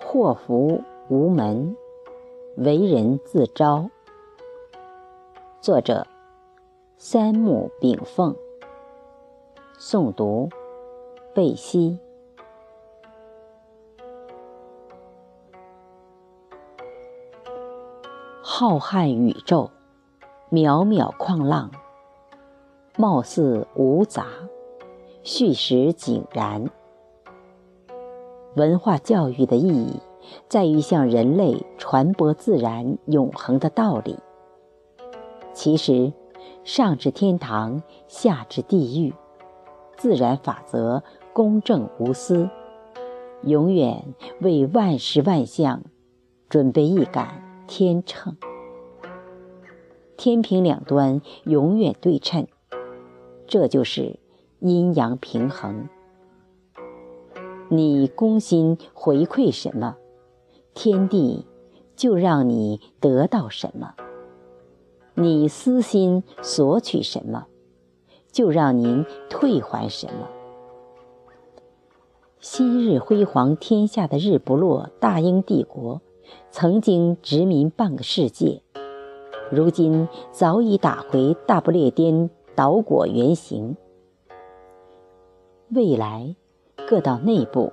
祸福无门，为人自招。作者：三木炳凤。诵读：贝西。浩瀚宇宙，渺渺旷浪，貌似无杂，虚实井然。文化教育的意义，在于向人类传播自然永恒的道理。其实，上至天堂，下至地狱，自然法则公正无私，永远为万事万象准备一杆天秤。天平两端永远对称，这就是阴阳平衡。你公心回馈什么，天地就让你得到什么；你私心索取什么，就让您退还什么。昔日辉煌天下的日不落大英帝国，曾经殖民半个世界，如今早已打回大不列颠岛国原形。未来。各岛内部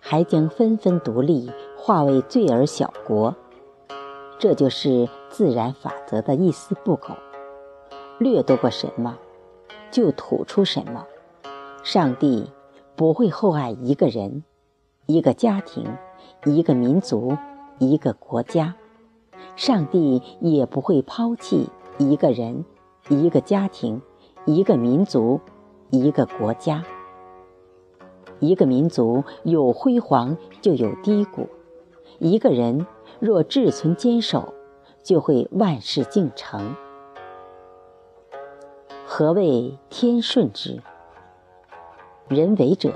还将纷纷独立，化为罪而小国。这就是自然法则的一丝不苟。掠夺过什么，就吐出什么。上帝不会厚爱一个人、一个家庭、一个民族、一个国家。上帝也不会抛弃一个人、一个家庭、一个民族、一个国家。一个民族有辉煌，就有低谷；一个人若志存坚守，就会万事竟成。何谓天顺之？人为者，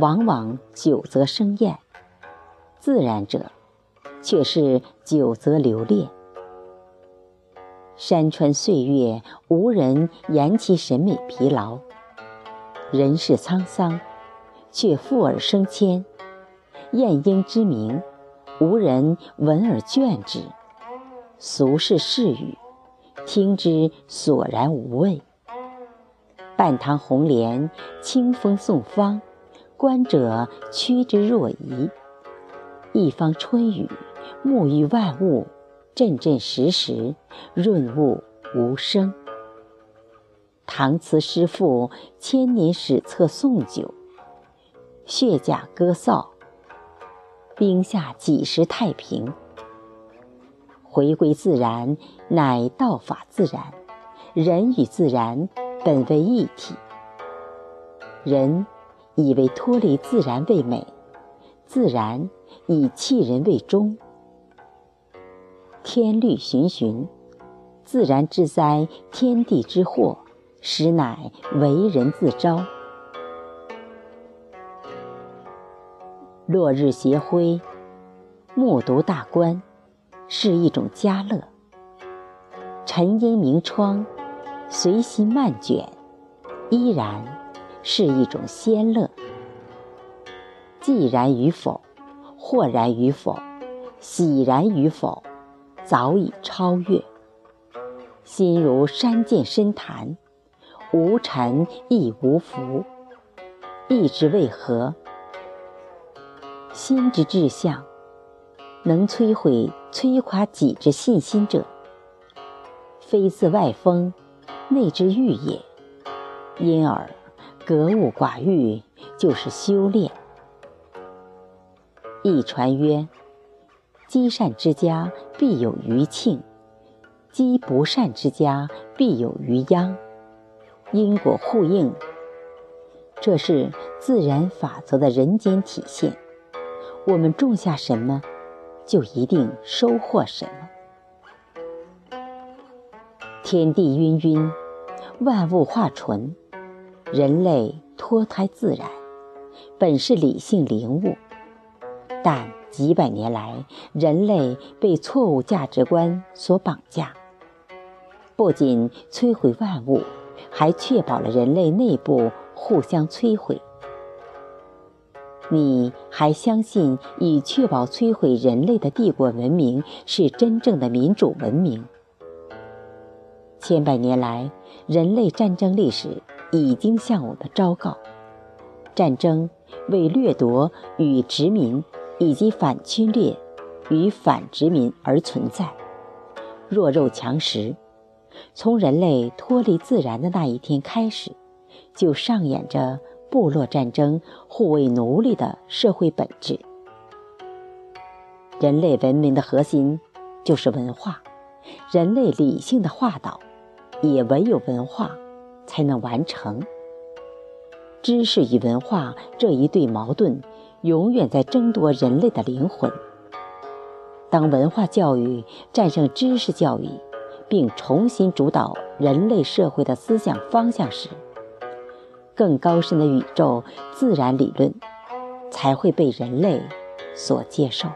往往久则生厌；自然者，却是久则留恋。山川岁月，无人言其审美疲劳；人世沧桑。却复而升迁，晏婴之名，无人闻而倦之；俗世事语，听之索然无味。半堂红莲，清风送芳，观者趋之若颐；一方春雨，沐浴万物，阵阵时时，润物无声。唐词诗赋，千年史册颂酒。血甲歌扫，冰下几时太平？回归自然，乃道法自然。人与自然本为一体。人以为脱离自然为美，自然以弃人为忠。天律循循，自然之灾，天地之祸，实乃为人自招。落日斜晖，目睹大观，是一种佳乐；沉阴明窗，随心漫卷，依然是一种仙乐。既然与否，或然与否，喜然与否，早已超越。心如山涧深潭，无沉亦无浮，意之为何？心之志向，能摧毁、摧垮己之信心者，非自外风，内之欲也。因而，格物寡欲就是修炼。一传曰：积善之家必有余庆，积不善之家必有余殃。因果互应，这是自然法则的人间体现。我们种下什么，就一定收获什么。天地氤氲，万物化纯，人类脱胎自然，本是理性灵物。但几百年来，人类被错误价值观所绑架，不仅摧毁万物，还确保了人类内部互相摧毁。你还相信以确保摧毁人类的帝国文明是真正的民主文明？千百年来，人类战争历史已经向我们昭告：战争为掠夺与殖民，以及反侵略与反殖民而存在。弱肉强食，从人类脱离自然的那一天开始，就上演着。部落战争、护卫奴隶的社会本质。人类文明的核心就是文化，人类理性的化导，也唯有文化才能完成。知识与文化这一对矛盾，永远在争夺人类的灵魂。当文化教育战胜知识教育，并重新主导人类社会的思想方向时，更高深的宇宙自然理论才会被人类所接受。